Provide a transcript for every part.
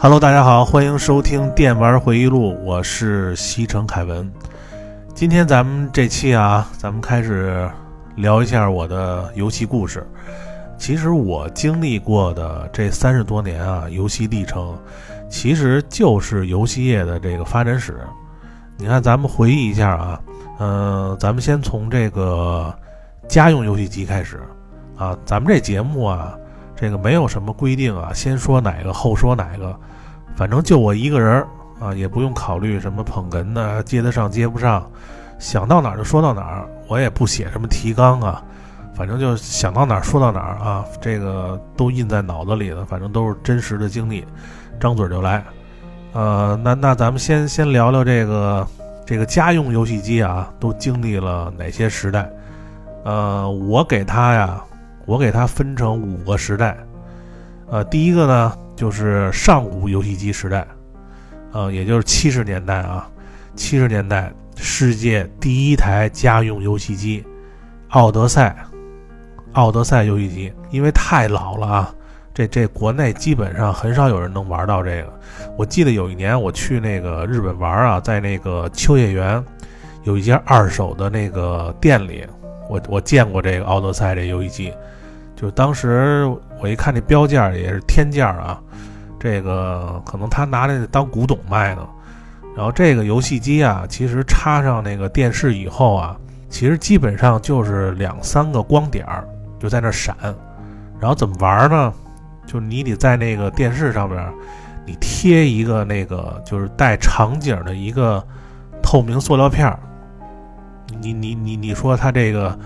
Hello，大家好，欢迎收听《电玩回忆录》，我是西城凯文。今天咱们这期啊，咱们开始聊一下我的游戏故事。其实我经历过的这三十多年啊，游戏历程，其实就是游戏业的这个发展史。你看，咱们回忆一下啊，嗯，咱们先从这个家用游戏机开始啊。咱们这节目啊，这个没有什么规定啊，先说哪个后说哪个，反正就我一个人啊，也不用考虑什么捧哏的接得上接不上，想到哪儿就说到哪儿，我也不写什么提纲啊。反正就想到哪儿说到哪儿啊，这个都印在脑子里了。反正都是真实的经历，张嘴就来。呃，那那咱们先先聊聊这个这个家用游戏机啊，都经历了哪些时代？呃，我给他呀，我给它分成五个时代。呃，第一个呢就是上古游戏机时代，呃，也就是七十年代啊，七十年代世界第一台家用游戏机——奥德赛。奥德赛游戏机，因为太老了啊，这这国内基本上很少有人能玩到这个。我记得有一年我去那个日本玩啊，在那个秋叶原有一家二手的那个店里，我我见过这个奥德赛这游戏机，就当时我一看这标价也是天价啊，这个可能他拿那当古董卖呢。然后这个游戏机啊，其实插上那个电视以后啊，其实基本上就是两三个光点儿。就在那闪，然后怎么玩呢？就你得在那个电视上面，你贴一个那个就是带场景的一个透明塑料片儿。你你你你说它这个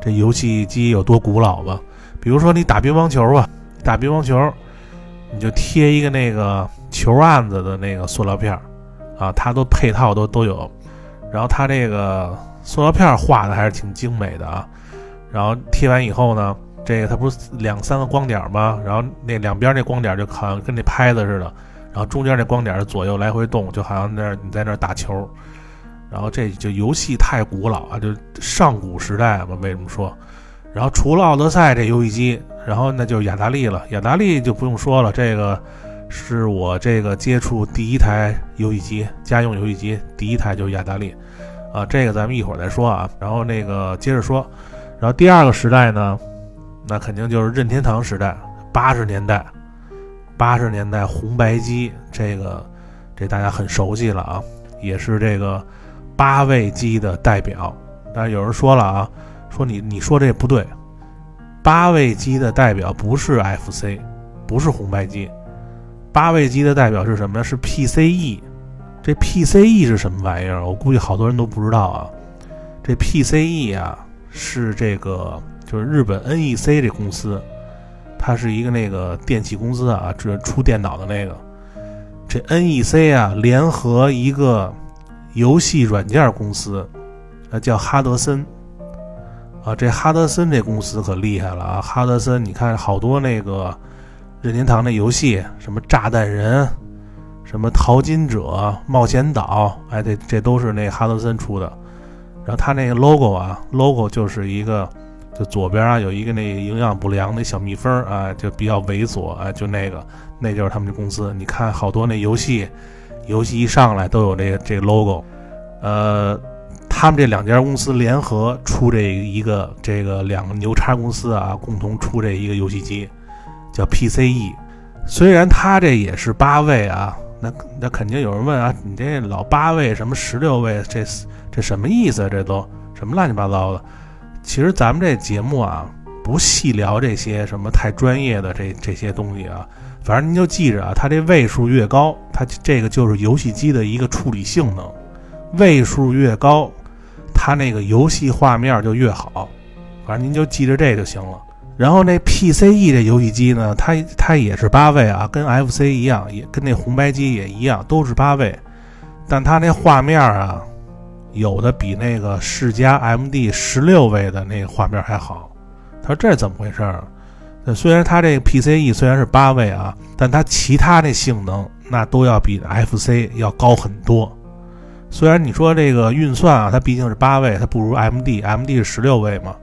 这游戏机有多古老吧？比如说你打乒乓球吧，打乒乓球，你就贴一个那个球案子的那个塑料片儿啊，它都配套都都有。然后它这个塑料片画的还是挺精美的啊。然后贴完以后呢，这个它不是两三个光点吗？然后那两边那光点就好像跟那拍子似的，然后中间那光点左右来回动，就好像那你在那打球。然后这就游戏太古老啊，就上古时代嘛，为什么说？然后除了奥德赛这游戏机，然后那就是雅达利了。雅达利就不用说了，这个是我这个接触第一台游戏机，家用游戏机第一台就是雅达利啊。这个咱们一会儿再说啊。然后那个接着说。然后第二个时代呢，那肯定就是任天堂时代，八十年代，八十年代红白机，这个这大家很熟悉了啊，也是这个八位机的代表。但是有人说了啊，说你你说这不对，八位机的代表不是 FC，不是红白机，八位机的代表是什么呢？是 PCE。这 PCE 是什么玩意儿？我估计好多人都不知道啊。这 PCE 啊。是这个，就是日本 NEC 这公司，它是一个那个电器公司啊，这出电脑的那个。这 NEC 啊，联合一个游戏软件公司，啊叫哈德森。啊，这哈德森这公司可厉害了啊！哈德森，你看好多那个任天堂的游戏，什么炸弹人，什么淘金者、冒险岛，哎，这这都是那哈德森出的。然后他那个 logo 啊，logo 就是一个，就左边啊有一个那营养不良那小蜜蜂啊，就比较猥琐啊，就那个，那就是他们的公司。你看好多那游戏，游戏一上来都有这个这个 logo，呃，他们这两家公司联合出这一个这个两个牛叉公司啊，共同出这一个游戏机，叫 PCE。虽然它这也是八位啊，那那肯定有人问啊，你这老八位什么十六位这？这什么意思？这都什么乱七八糟的？其实咱们这节目啊，不细聊这些什么太专业的这这些东西啊。反正您就记着啊，它这位数越高，它这个就是游戏机的一个处理性能。位数越高，它那个游戏画面就越好。反正您就记着这就行了。然后那 PCE 这游戏机呢，它它也是八位啊，跟 FC 一样，也跟那红白机也一样，都是八位。但它那画面啊。有的比那个世嘉 MD 十六位的那个画面还好，他说这怎么回事儿？虽然它这个 PCE 虽然是八位啊，但它其他那性能那都要比 FC 要高很多。虽然你说这个运算啊，它毕竟是八位，它不如 MD，MD 是十六位嘛，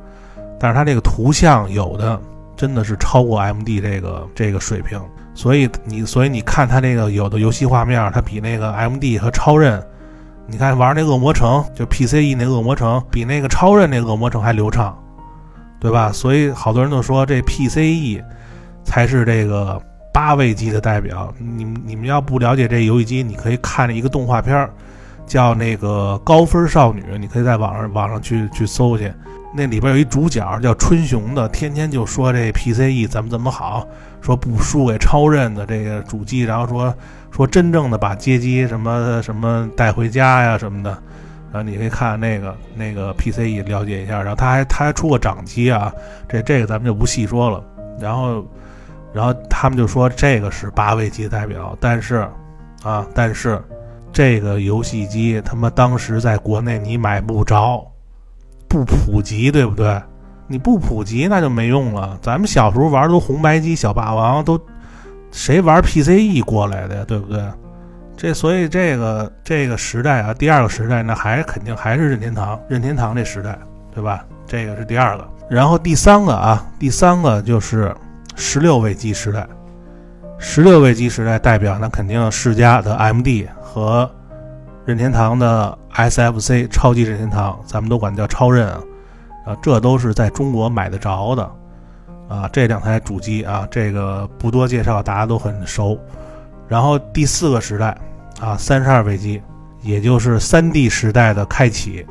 但是它这个图像有的真的是超过 MD 这个这个水平。所以你所以你看它这个有的游戏画面，它比那个 MD 和超任，你看玩那恶魔城，就 PCE 那恶魔城，比那个超任那恶魔城还流畅，对吧？所以好多人都说这 PCE 才是这个八位机的代表。你你们要不了解这游戏机，你可以看一个动画片儿，叫那个高分少女，你可以在网上网上去去搜去。那里边有一主角叫春雄的，天天就说这 PCE 怎么怎么好，说不输给超任的这个主机，然后说说真正的把街机什么什么带回家呀什么的，然后你可以看那个那个 PCE 了解一下，然后他还他还出过掌机啊，这这个咱们就不细说了。然后然后他们就说这个是八位机代表，但是啊但是这个游戏机他妈当时在国内你买不着。不普及，对不对？你不普及，那就没用了。咱们小时候玩都红白机、小霸王，都谁玩 PCE 过来的呀？对不对？这所以这个这个时代啊，第二个时代，那还肯定还是任天堂，任天堂这时代，对吧？这个是第二个。然后第三个啊，第三个就是十六位机时代。十六位机时代代表那肯定世嘉的 MD 和。任天堂的 SFC 超级任天堂，咱们都管叫超任啊，啊，这都是在中国买得着的，啊，这两台主机啊，这个不多介绍，大家都很熟。然后第四个时代啊，三十二位机，也就是三 D 时代的开启，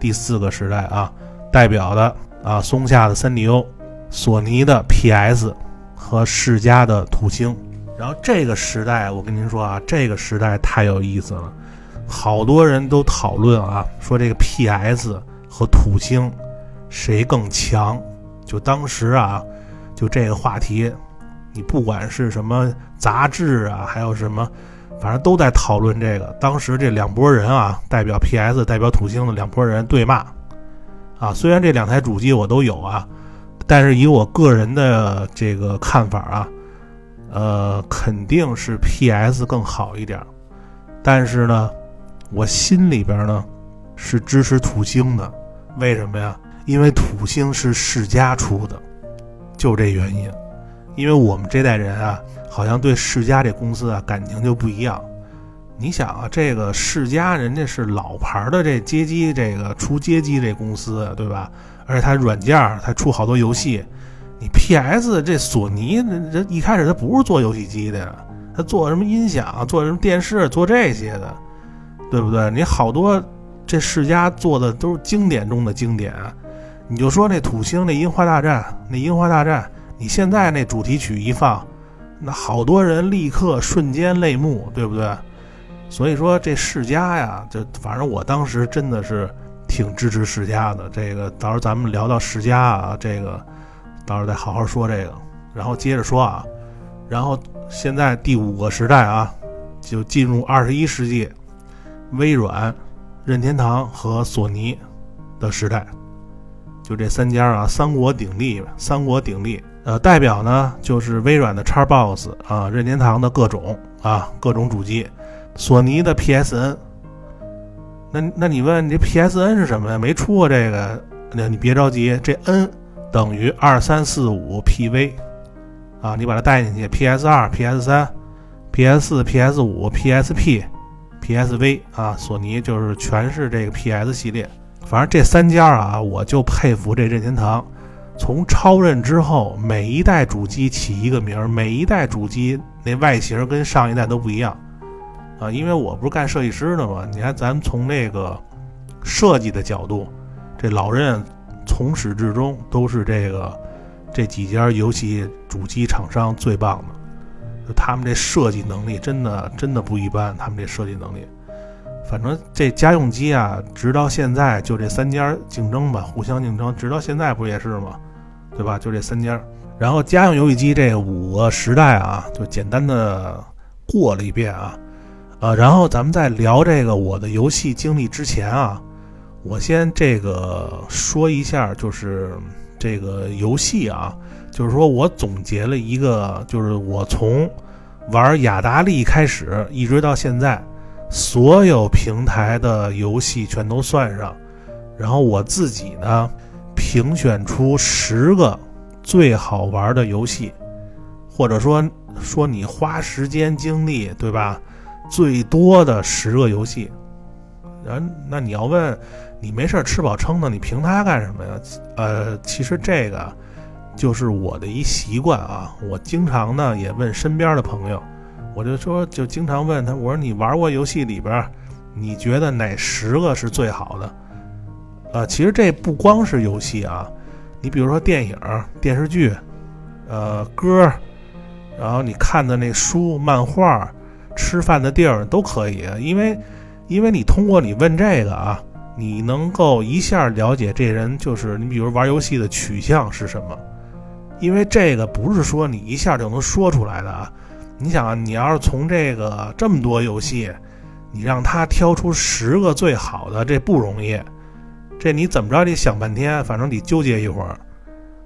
第四个时代啊，代表的啊，松下的三 D O，索尼的 PS 和世嘉的土星。然后这个时代，我跟您说啊，这个时代太有意思了。好多人都讨论啊，说这个 PS 和土星谁更强？就当时啊，就这个话题，你不管是什么杂志啊，还有什么，反正都在讨论这个。当时这两拨人啊，代表 PS、代表土星的两拨人对骂啊。虽然这两台主机我都有啊，但是以我个人的这个看法啊，呃，肯定是 PS 更好一点。但是呢。我心里边呢，是支持土星的，为什么呀？因为土星是世嘉出的，就这原因。因为我们这代人啊，好像对世嘉这公司啊感情就不一样。你想啊，这个世嘉人家是老牌的这街机，这个出街机这公司，对吧？而且它软件它出好多游戏。你 PS 这索尼这一开始他不是做游戏机的呀，他做什么音响，做什么电视，做这些的。对不对？你好多这世家做的都是经典中的经典，你就说那土星那樱花大战，那樱花大战，你现在那主题曲一放，那好多人立刻瞬间泪目，对不对？所以说这世家呀，就反正我当时真的是挺支持世家的。这个到时候咱们聊到世家啊，这个到时候再好好说这个。然后接着说啊，然后现在第五个时代啊，就进入二十一世纪。微软、任天堂和索尼的时代，就这三家啊，三国鼎立，三国鼎立。呃，代表呢就是微软的 Xbox 啊，任天堂的各种啊各种主机，索尼的 PSN。那那你问这 PSN 是什么呀？没出过这个，那你别着急，这 N 等于二三四五 PV 啊，你把它带进去，PS 二、PS 三、PS 四、PS 五、PSP。PSV 啊，索尼就是全是这个 PS 系列，反正这三家啊，我就佩服这任天堂。从超任之后，每一代主机起一个名儿，每一代主机那外形跟上一代都不一样啊。因为我不是干设计师的嘛，你看咱从那个设计的角度，这老任从始至终都是这个这几家游戏主机厂商最棒的。就他们这设计能力真的真的不一般，他们这设计能力，反正这家用机啊，直到现在就这三家竞争吧，互相竞争，直到现在不也是吗？对吧？就这三家。然后家用游戏机这五个时代啊，就简单的过了一遍啊，呃，然后咱们在聊这个我的游戏经历之前啊，我先这个说一下，就是这个游戏啊。就是说我总结了一个，就是我从玩雅达利开始，一直到现在，所有平台的游戏全都算上，然后我自己呢评选出十个最好玩的游戏，或者说说你花时间精力，对吧？最多的十个游戏，然那你要问你没事吃饱撑的，你凭它干什么呀？呃，其实这个就是我的一习惯啊。我经常呢也问身边的朋友，我就说就经常问他，我说你玩过游戏里边，你觉得哪十个是最好的？呃，其实这不光是游戏啊，你比如说电影、电视剧，呃，歌，然后你看的那书、漫画。吃饭的地儿都可以，因为，因为你通过你问这个啊，你能够一下了解这人就是你，比如玩游戏的取向是什么，因为这个不是说你一下就能说出来的啊。你想，你要是从这个这么多游戏，你让他挑出十个最好的，这不容易，这你怎么着得想半天，反正得纠结一会儿。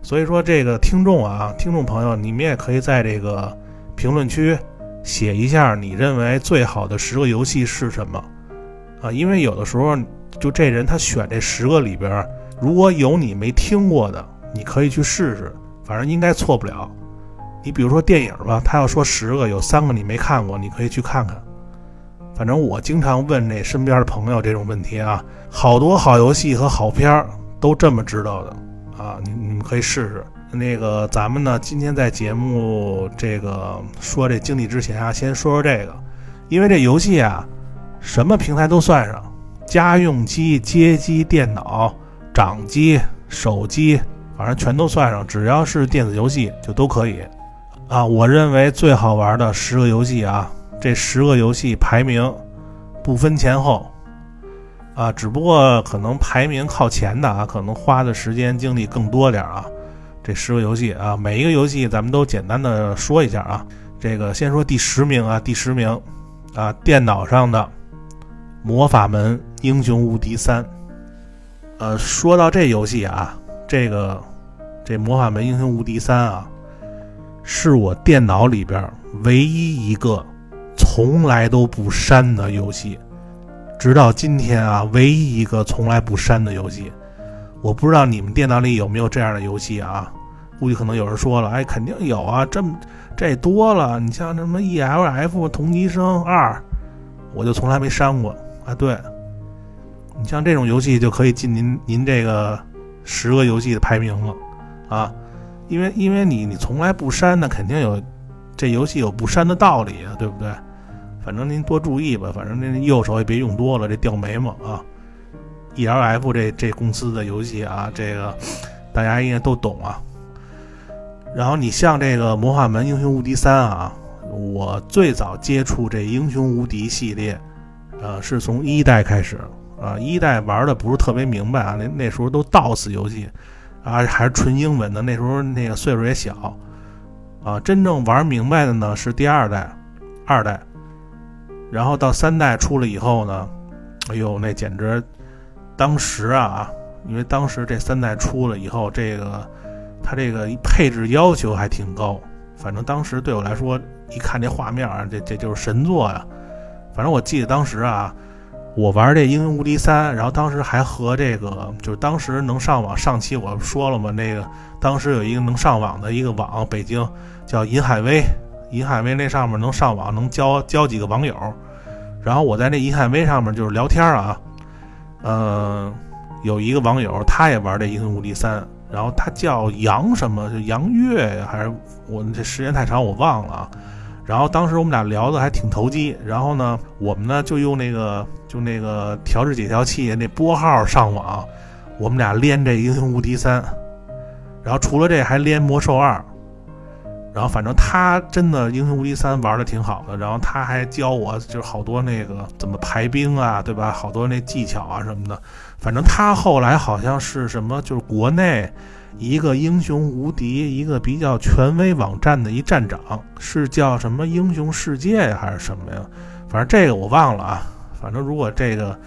所以说，这个听众啊，听众朋友，你们也可以在这个评论区。写一下你认为最好的十个游戏是什么？啊，因为有的时候就这人他选这十个里边，如果有你没听过的，你可以去试试，反正应该错不了。你比如说电影吧，他要说十个，有三个你没看过，你可以去看看。反正我经常问那身边的朋友这种问题啊，好多好游戏和好片儿都这么知道的啊，你你们可以试试。那个，咱们呢，今天在节目这个说这经历之前啊，先说说这个，因为这游戏啊，什么平台都算上，家用机、街机、电脑、掌机、手机，反正全都算上，只要是电子游戏就都可以。啊，我认为最好玩的十个游戏啊，这十个游戏排名不分前后，啊，只不过可能排名靠前的啊，可能花的时间精力更多点啊。这十个游戏啊，每一个游戏咱们都简单的说一下啊。这个先说第十名啊，第十名啊，电脑上的《魔法门：英雄无敌三》。呃，说到这游戏啊，这个这《魔法门：英雄无敌三》啊，是我电脑里边唯一一个从来都不删的游戏，直到今天啊，唯一一个从来不删的游戏。我不知道你们电脑里有没有这样的游戏啊？估计可能有人说了，哎，肯定有啊，这么这多了。你像什么 E L F 同级生二，我就从来没删过啊。对，你像这种游戏就可以进您您这个十个游戏的排名了啊，因为因为你你从来不删，那肯定有这游戏有不删的道理啊，对不对？反正您多注意吧，反正那右手也别用多了，这掉眉毛啊。E L F 这这公司的游戏啊，这个大家应该都懂啊。然后你像这个《魔法门：英雄无敌三》啊，我最早接触这英雄无敌系列，呃，是从一代开始啊。一代玩的不是特别明白啊，那那时候都 DOS 游戏啊，还是纯英文的。那时候那个岁数也小啊，真正玩明白的呢是第二代、二代，然后到三代出了以后呢，哎呦，那简直。当时啊，因为当时这三代出了以后，这个它这个配置要求还挺高。反正当时对我来说，一看这画面啊，这这就是神作呀。反正我记得当时啊，我玩这《英雄无敌三》，然后当时还和这个就是当时能上网。上期我说了嘛，那个当时有一个能上网的一个网，北京叫银海威，银海威那上面能上网，能交交几个网友。然后我在那银海威上面就是聊天啊。嗯，有一个网友，他也玩这《英雄无敌三》，然后他叫杨什么，就杨月，还是我这时间太长我忘了啊。然后当时我们俩聊的还挺投机，然后呢，我们呢就用那个就那个调制解调器那拨号上网，我们俩连这《英雄无敌三》，然后除了这还连《魔兽二》。然后反正他真的《英雄无敌三》玩的挺好的，然后他还教我就是好多那个怎么排兵啊，对吧？好多那技巧啊什么的。反正他后来好像是什么，就是国内一个英雄无敌一个比较权威网站的一站长，是叫什么英雄世界呀还是什么呀？反正这个我忘了啊。反正如果这个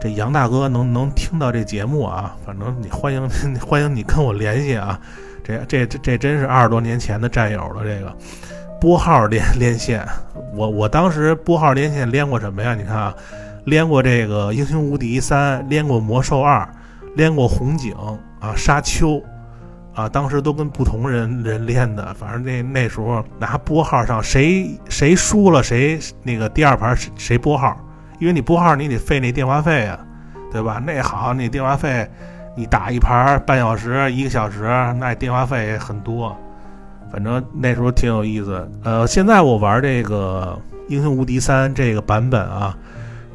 这杨大哥能能听到这节目啊，反正你欢迎欢迎你跟我联系啊。这这这这真是二十多年前的战友了。这个拨号连连线，我我当时拨号连线连过什么呀？你看啊，连过这个英雄无敌三，连过魔兽二，连过红警啊，沙丘啊，当时都跟不同人人练的，反正那那时候拿拨号上，谁谁输了谁那个第二盘谁谁拨号，因为你拨号你得费那电话费啊，对吧？那好，你电话费你打一盘半小时一个小时，那电话费很多。反正那时候挺有意思。呃，现在我玩这个《英雄无敌三》这个版本啊，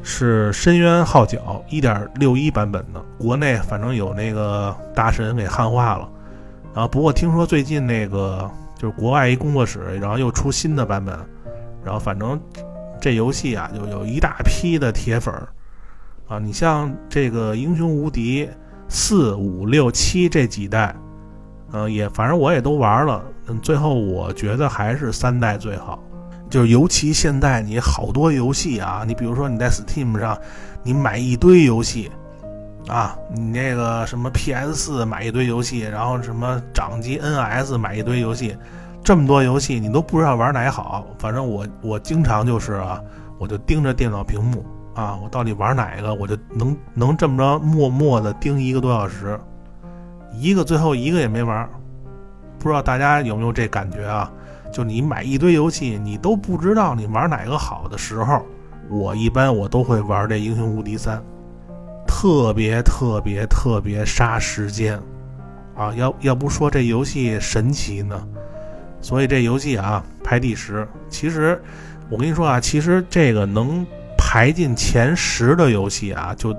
是深渊号角一点六一版本的，国内反正有那个大神给汉化了。然后不过听说最近那个就是国外一工作室，然后又出新的版本，然后反正这游戏啊就有一大批的铁粉儿啊。你像这个《英雄无敌四五六七》这几代。嗯，也反正我也都玩了，嗯，最后我觉得还是三代最好，就是尤其现在你好多游戏啊，你比如说你在 Steam 上，你买一堆游戏，啊，你那个什么 PS 四买一堆游戏，然后什么掌机 NS 买一堆游戏，这么多游戏你都不知道玩哪好，反正我我经常就是啊，我就盯着电脑屏幕啊，我到底玩哪个，我就能能这么着默默的盯一个多小时。一个最后一个也没玩，不知道大家有没有这感觉啊？就你买一堆游戏，你都不知道你玩哪个好的时候，我一般我都会玩这《英雄无敌三》，特别特别特别杀时间啊！要要不说这游戏神奇呢？所以这游戏啊排第十。其实我跟你说啊，其实这个能排进前十的游戏啊，就。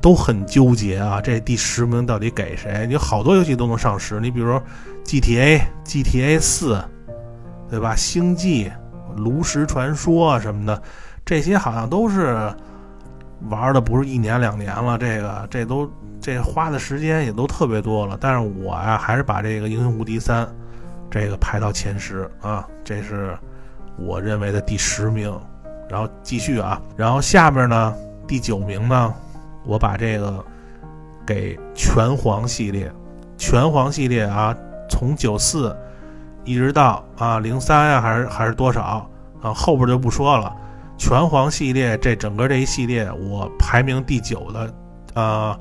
都很纠结啊，这第十名到底给谁？你好多游戏都能上十，你比如 GTA、GTA 四，对吧？星际、炉石传说什么的，这些好像都是玩的不是一年两年了，这个这都这花的时间也都特别多了。但是我呀，还是把这个英雄无敌三这个排到前十啊，这是我认为的第十名。然后继续啊，然后下面呢，第九名呢？我把这个给拳皇系列，拳皇系列啊，从九四一直到啊零三呀，还是还是多少啊？后边就不说了。拳皇系列这整个这一系列，我排名第九的。呃，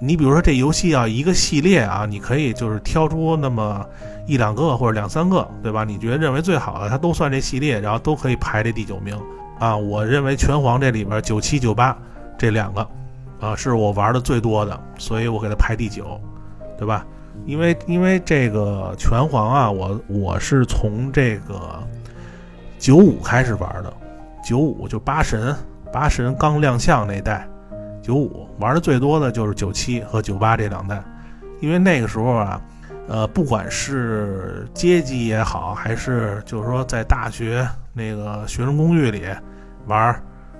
你比如说这游戏啊，一个系列啊，你可以就是挑出那么一两个或者两三个，对吧？你觉得认为最好的，它都算这系列，然后都可以排这第九名啊。我认为拳皇这里边九七九八这两个。啊，是我玩的最多的，所以我给它排第九，对吧？因为因为这个拳皇啊，我我是从这个九五开始玩的，九五就八神，八神刚亮相那代，九五玩的最多的就是九七和九八这两代，因为那个时候啊，呃，不管是街机也好，还是就是说在大学那个学生公寓里玩，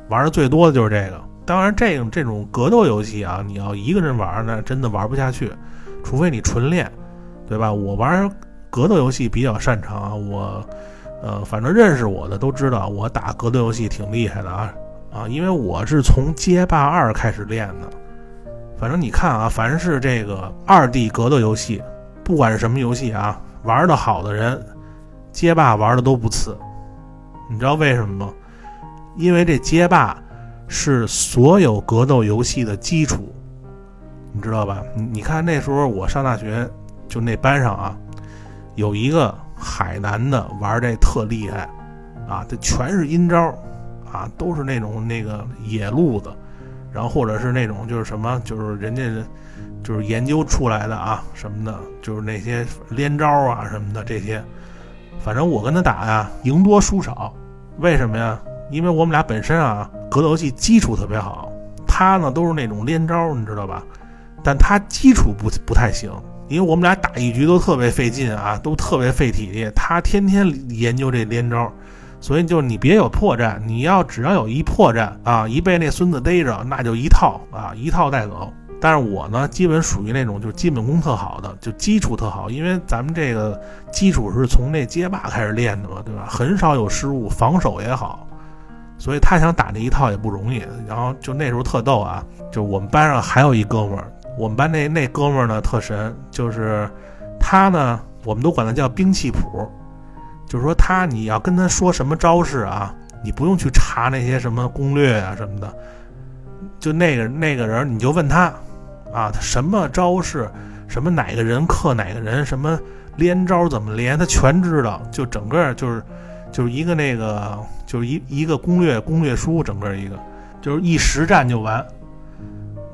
玩的最多的就是这个。当然，这种这种格斗游戏啊，你要一个人玩呢，真的玩不下去，除非你纯练，对吧？我玩格斗游戏比较擅长啊，我，呃，反正认识我的都知道，我打格斗游戏挺厉害的啊啊，因为我是从街霸二开始练的。反正你看啊，凡是这个二 D 格斗游戏，不管是什么游戏啊，玩的好的人，街霸玩的都不次。你知道为什么吗？因为这街霸。是所有格斗游戏的基础，你知道吧？你你看那时候我上大学，就那班上啊，有一个海南的玩这特厉害，啊，这全是阴招，啊，都是那种那个野路子，然后或者是那种就是什么，就是人家就是研究出来的啊什么的，就是那些连招啊什么的这些，反正我跟他打呀，赢多输少，为什么呀？因为我们俩本身啊，格斗游戏基础特别好，他呢都是那种连招，你知道吧？但他基础不不太行，因为我们俩打一局都特别费劲啊，都特别费体力。他天天研究这连招，所以就是你别有破绽，你要只要有一破绽啊，一被那孙子逮着，那就一套啊，一套带走。但是我呢，基本属于那种就基本功特好的，就基础特好，因为咱们这个基础是从那街霸开始练的嘛，对吧？很少有失误，防守也好。所以他想打这一套也不容易，然后就那时候特逗啊，就我们班上还有一哥们儿，我们班那那哥们儿呢特神，就是他呢，我们都管他叫兵器谱，就是说他你要跟他说什么招式啊，你不用去查那些什么攻略啊什么的，就那个那个人你就问他，啊，他什么招式，什么哪个人克哪个人，什么连招怎么连，他全知道。就整个就是就是一个那个就是一一个攻略攻略书，整个一个就是一实战就完。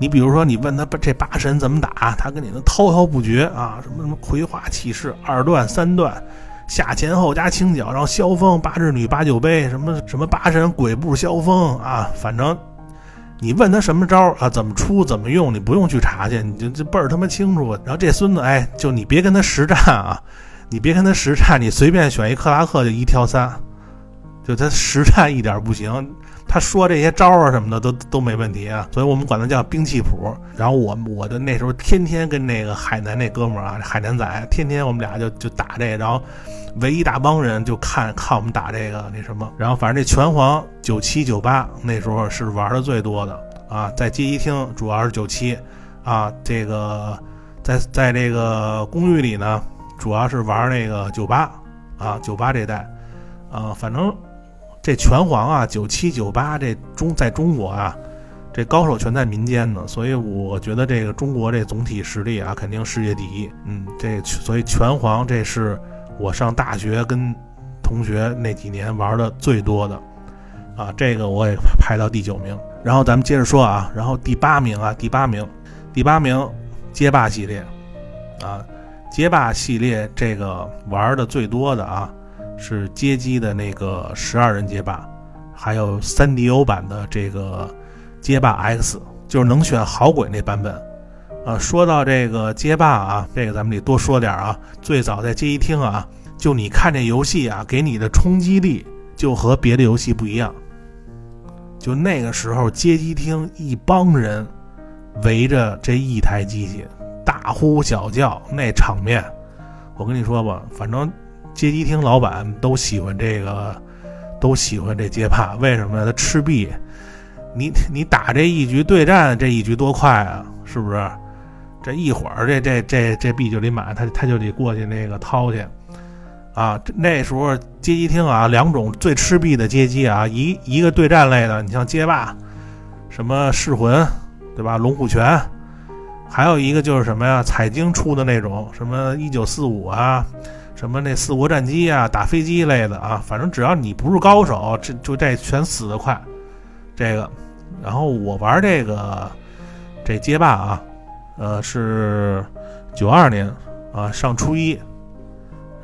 你比如说，你问他这八神怎么打，他跟你能滔滔不绝啊，什么什么葵花起势二段三段。下前后加轻脚，然后萧峰八智女八九杯，什么什么八神鬼步萧峰啊，反正你问他什么招啊，怎么出怎么用，你不用去查去，你就这倍儿他妈清楚。然后这孙子，哎，就你别跟他实战啊，你别跟他实战，你随便选一克拉克就一挑三，就他实战一点不行。他说这些招啊什么的都都没问题啊，所以我们管他叫兵器谱。然后我我的那时候天天跟那个海南那哥们儿啊，海南仔，天天我们俩就就打这，然后围一大帮人就看看我们打这个那什么。然后反正这拳皇九七九八那时候是玩的最多的啊，在街机厅主要是九七啊，这个在在这个公寓里呢，主要是玩那个九八啊，九八这代啊，反正。这拳皇啊，九七九八这中在中国啊，这高手全在民间呢，所以我觉得这个中国这总体实力啊，肯定世界第一。嗯，这所以拳皇这是我上大学跟同学那几年玩的最多的啊，这个我也排到第九名。然后咱们接着说啊，然后第八名啊，第八名，第八名街霸系列啊，街霸系列这个玩的最多的啊。是街机的那个十二人街霸，还有三 D O 版的这个街霸 X，就是能选好鬼那版本。啊，说到这个街霸啊，这个咱们得多说点啊。最早在街机厅啊，就你看这游戏啊，给你的冲击力就和别的游戏不一样。就那个时候，街机厅一帮人围着这一台机器，大呼小叫，那场面，我跟你说吧，反正。街机厅老板都喜欢这个，都喜欢这街霸，为什么呢？他吃币，你你打这一局对战，这一局多快啊，是不是？这一会儿这这这这币就得满，他他就得过去那个掏去，啊，那时候街机厅啊，两种最吃币的街机啊，一一个对战类的，你像街霸，什么噬魂，对吧？龙虎拳，还有一个就是什么呀？彩晶出的那种，什么一九四五啊。什么那四国战机啊，打飞机类的啊，反正只要你不是高手，这就这全死得快。这个，然后我玩这个这街霸啊，呃，是九二年啊，上初一，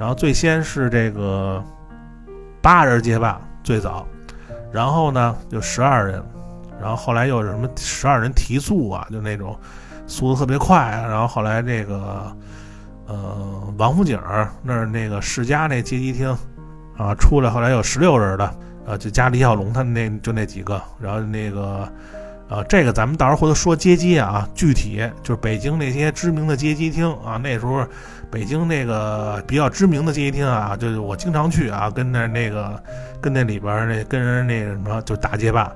然后最先是这个八人街霸最早，然后呢就十二人，然后后来又是什么十二人提速啊，就那种速度特别快，然后后来这个。呃，王府井那儿那个世家那街机厅，啊，出来后来有十六人的，呃，就加李小龙他们那就那几个，然后那个，呃，这个咱们到时候回头说街机啊，具体就是北京那些知名的街机厅啊，那时候北京那个比较知名的街机厅啊，就是我经常去啊，跟那那个跟那里边那跟人那个什么就打街霸，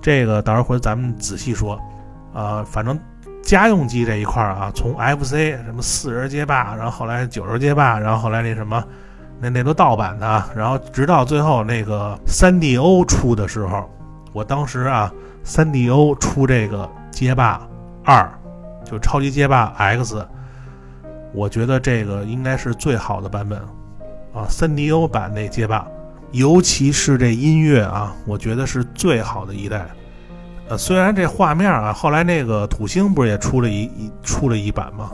这个到时候回头咱们仔细说，啊，反正。家用机这一块儿啊，从 FC 什么四人街霸，然后后来九人街霸，然后后来那什么，那那都盗版的，然后直到最后那个三 DO 出的时候，我当时啊，三 DO 出这个街霸二，就超级街霸 X，我觉得这个应该是最好的版本啊，三 DO 版那街霸，尤其是这音乐啊，我觉得是最好的一代。呃，虽然这画面啊，后来那个土星不是也出了一一出了一版吗？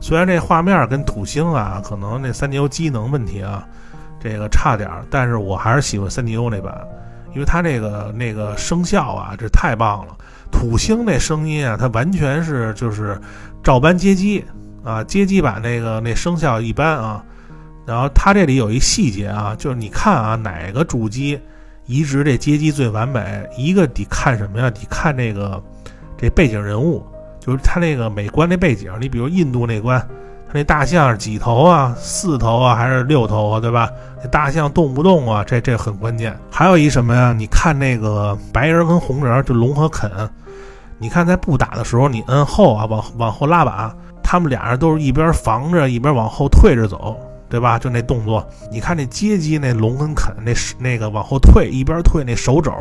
虽然这画面跟土星啊，可能那三 D O 机能问题啊，这个差点儿，但是我还是喜欢三 D O 那版，因为它那个那个声效啊，这太棒了。土星那声音啊，它完全是就是照搬街机啊，街机版那个那声效一般啊。然后它这里有一细节啊，就是你看啊，哪个主机。移植这街机最完美，一个得看什么呀？得看那个这背景人物，就是他那个美观那背景。你比如印度那关，他那大象几头啊？四头啊，还是六头啊？对吧？那大象动不动啊？这这很关键。还有一什么呀？你看那个白人跟红人，就龙和肯，你看在不打的时候，你摁后啊，往往后拉把，他们俩人都是一边防着一边往后退着走。对吧？就那动作，你看那街机那龙跟肯那那个往后退，一边退那手肘，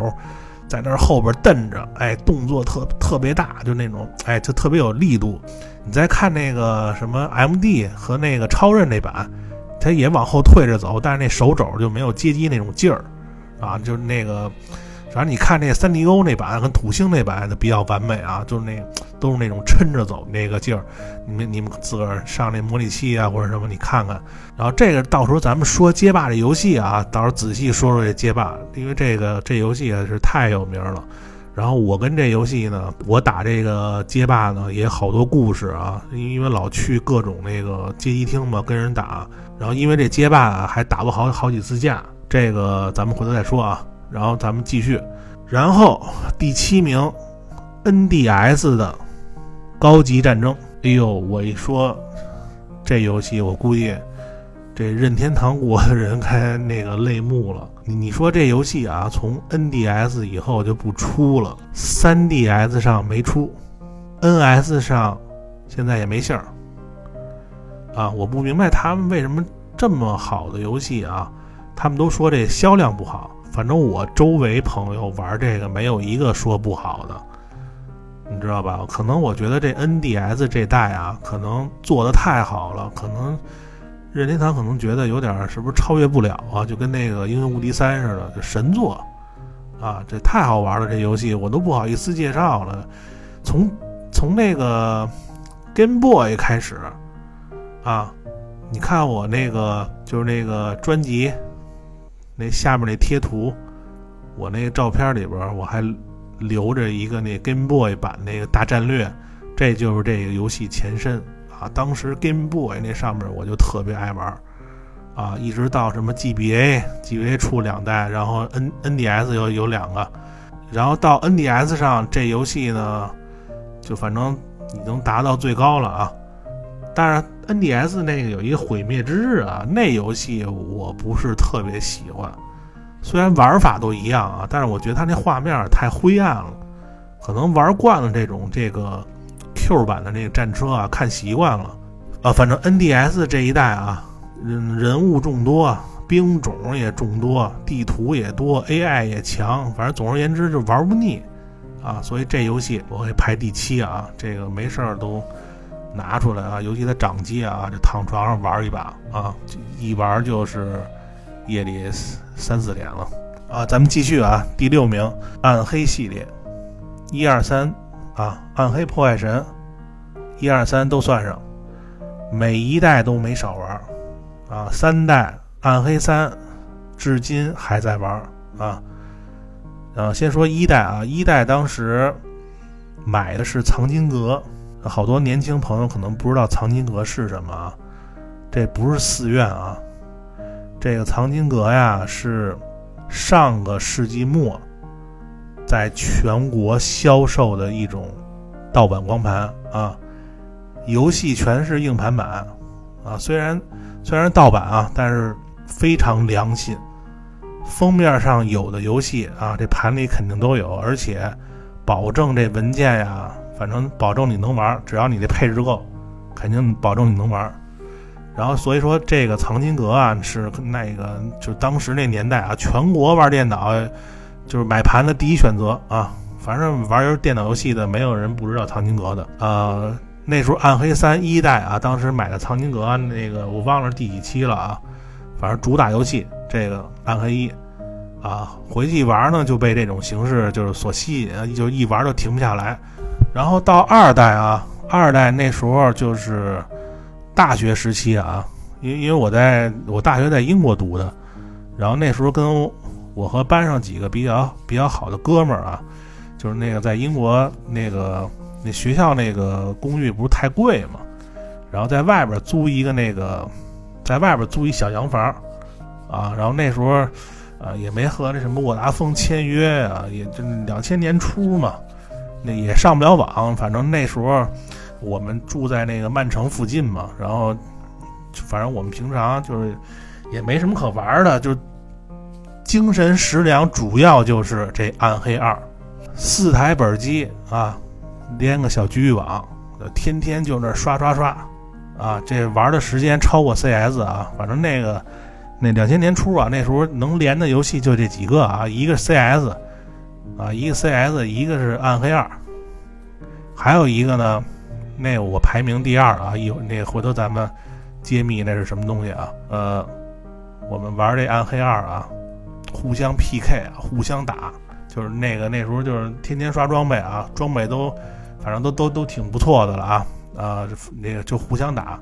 在那后边蹬着，哎，动作特特别大，就那种，哎，就特别有力度。你再看那个什么 MD 和那个超任那版，他也往后退着走，但是那手肘就没有接机那种劲儿，啊，就是那个。反正你看那三 D O 那版跟土星那版的比较完美啊，就是那都是那种抻着走那个劲儿。你们你们自个儿上那模拟器啊或者什么，你看看。然后这个到时候咱们说街霸这游戏啊，到时候仔细说说这街霸，因为这个这游戏啊是太有名了。然后我跟这游戏呢，我打这个街霸呢也好多故事啊，因为老去各种那个街机厅嘛跟人打。然后因为这街霸还打过好好几次架，这个咱们回头再说啊。然后咱们继续，然后第七名，NDS 的高级战争。哎呦，我一说这游戏，我估计这任天堂国的人该那个泪目了。你你说这游戏啊，从 NDS 以后就不出了，3DS 上没出，NS 上现在也没信儿。啊，我不明白他们为什么这么好的游戏啊，他们都说这销量不好。反正我周围朋友玩这个没有一个说不好的，你知道吧？可能我觉得这 NDS 这代啊，可能做的太好了，可能任天堂可能觉得有点是不是超越不了啊？就跟那个《英雄无敌三》似的，就神作啊！这太好玩了，这游戏我都不好意思介绍了。从从那个 Game Boy 开始啊，你看我那个就是那个专辑。那下面那贴图，我那个照片里边我还留着一个那 Game Boy 版那个大战略，这就是这个游戏前身啊。当时 Game Boy 那上面我就特别爱玩啊，一直到什么 GBA，GBA 出两代，然后 N NDS 有有两个，然后到 NDS 上这游戏呢，就反正已经达到最高了啊。但是 NDS 那个有一个毁灭之日啊，那游戏我不是特别喜欢。虽然玩法都一样啊，但是我觉得它那画面太灰暗了。可能玩惯了这种这个 Q 版的那个战车啊，看习惯了。啊，反正 NDS 这一代啊，人人物众多，兵种也众多，地图也多，AI 也强，反正总而言之就玩不腻啊。所以这游戏我会排第七啊，这个没事儿都。拿出来啊，尤其在掌机啊，这躺床上玩一把啊，一玩就是夜里三四点了啊。咱们继续啊，第六名，暗黑系列，一二三啊，暗黑破坏神，一二三都算上，每一代都没少玩啊。三代暗黑三，至今还在玩啊。呃，先说一代啊，一代当时买的是藏经阁。好多年轻朋友可能不知道藏经阁是什么啊？这不是寺院啊，这个藏经阁呀是上个世纪末在全国销售的一种盗版光盘啊，游戏全是硬盘版啊，虽然虽然盗版啊，但是非常良心，封面上有的游戏啊，这盘里肯定都有，而且保证这文件呀。反正保证你能玩，只要你的配置够，肯定保证你能玩。然后所以说这个藏经阁啊，是那个就当时那年代啊，全国玩电脑就是买盘的第一选择啊。反正玩电脑游戏的，没有人不知道藏经阁的。呃，那时候暗黑三一代啊，当时买的藏经阁那个我忘了第几期了啊。反正主打游戏这个暗黑一啊，回去玩呢就被这种形式就是所吸引，就一玩就停不下来。然后到二代啊，二代那时候就是大学时期啊，因因为我在我大学在英国读的，然后那时候跟我和班上几个比较比较好的哥们儿啊，就是那个在英国那个那学校那个公寓不是太贵嘛，然后在外边租一个那个，在外边租一小洋房啊，然后那时候啊也没和那什么沃达丰签约啊，也就两千年初嘛。那也上不了网，反正那时候我们住在那个曼城附近嘛，然后反正我们平常就是也没什么可玩的，就精神食粮主要就是这暗黑二，四台本机啊，连个小局域网，天天就那刷刷刷啊，这玩的时间超过 CS 啊，反正那个那两千年初啊，那时候能连的游戏就这几个啊，一个 CS。啊，一个 CS，一个是暗黑二，还有一个呢，那我排名第二啊，一会那回头咱们揭秘那是什么东西啊？呃，我们玩这暗黑二啊，互相 PK，互相打，就是那个那时候就是天天刷装备啊，装备都反正都都都挺不错的了啊啊，那个就互相打，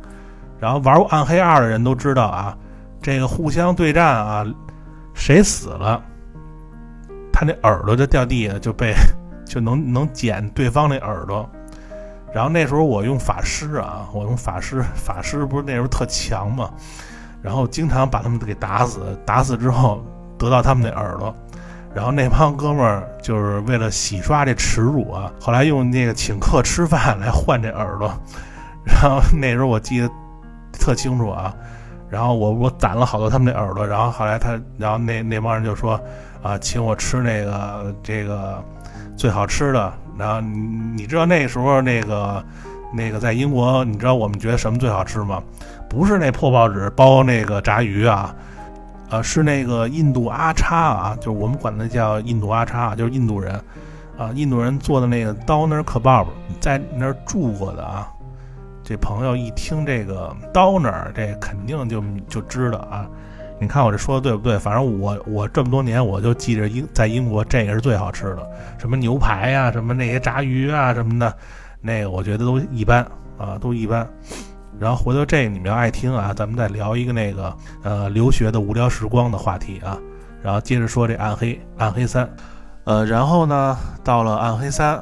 然后玩过暗黑二的人都知道啊，这个互相对战啊，谁死了？他那耳朵就掉地下，就被 就能能捡对方那耳朵。然后那时候我用法师啊，我用法师，法师不是那时候特强嘛，然后经常把他们给打死，打死之后得到他们那耳朵。然后那帮哥们儿就是为了洗刷这耻辱啊，后来用那个请客吃饭来换这耳朵。然后那时候我记得特清楚啊，然后我我攒了好多他们那耳朵，然后后来他，然后那那帮人就说。啊，请我吃那个这个最好吃的。然后你知道那时候那个那个在英国，你知道我们觉得什么最好吃吗？不是那破报纸包那个炸鱼啊，呃，是那个印度阿叉啊，就是我们管它叫印度阿叉，就是印度人啊，印度人做的那个 doner kebab，在那儿住过的啊，这朋友一听这个 doner，这肯定就就知道啊。你看我这说的对不对？反正我我这么多年我就记着英在英国这个是最好吃的，什么牛排呀，什么那些炸鱼啊什么的，那个我觉得都一般啊，都一般。然后回头这个你们要爱听啊，咱们再聊一个那个呃留学的无聊时光的话题啊。然后接着说这暗黑暗黑三，呃，然后呢到了暗黑三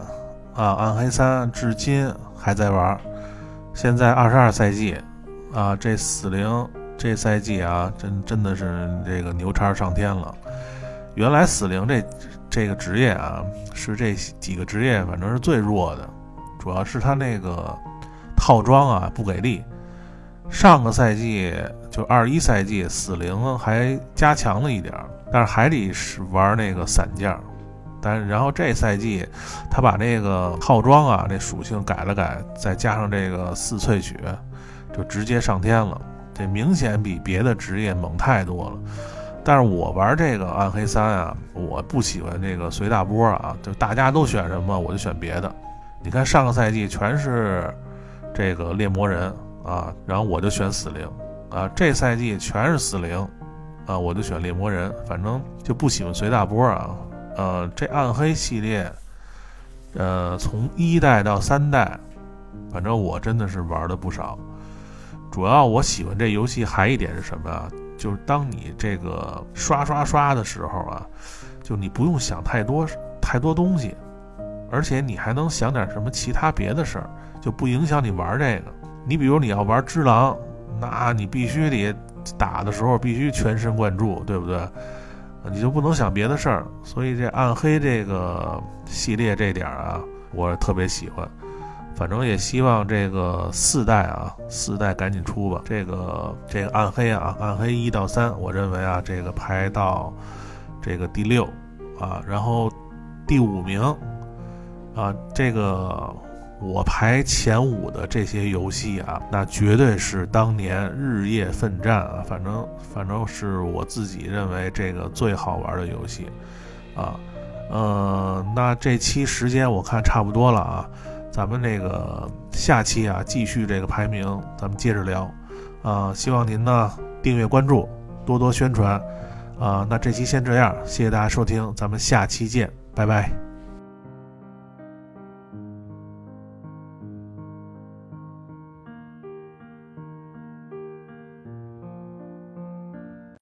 啊，暗黑三至今还在玩，现在二十二赛季啊，这死灵。这赛季啊，真真的是这个牛叉上天了。原来死灵这这个职业啊，是这几个职业反正是最弱的，主要是他那个套装啊不给力。上个赛季就二一赛季，死灵还加强了一点，但是还得是玩那个散件。但然后这赛季他把那个套装啊这属性改了改，再加上这个四萃取，就直接上天了。这明显比别的职业猛太多了，但是我玩这个暗黑三啊，我不喜欢这个随大波啊，就大家都选什么我就选别的。你看上个赛季全是这个猎魔人啊，然后我就选死灵啊，这赛季全是死灵啊，我就选猎魔人，反正就不喜欢随大波啊。呃，这暗黑系列，呃，从一代到三代，反正我真的是玩的不少。主要我喜欢这游戏还一点是什么啊？就是当你这个刷刷刷的时候啊，就你不用想太多太多东西，而且你还能想点什么其他别的事儿，就不影响你玩这个。你比如你要玩只狼，那你必须得打的时候必须全神贯注，对不对？你就不能想别的事儿。所以这暗黑这个系列这点啊，我特别喜欢。反正也希望这个四代啊，四代赶紧出吧。这个这个暗黑啊，暗黑一到三，我认为啊，这个排到这个第六啊，然后第五名啊，这个我排前五的这些游戏啊，那绝对是当年日夜奋战啊，反正反正是我自己认为这个最好玩的游戏啊。呃，那这期时间我看差不多了啊。咱们这个下期啊，继续这个排名，咱们接着聊，啊，希望您呢订阅关注，多多宣传，啊，那这期先这样，谢谢大家收听，咱们下期见，拜拜。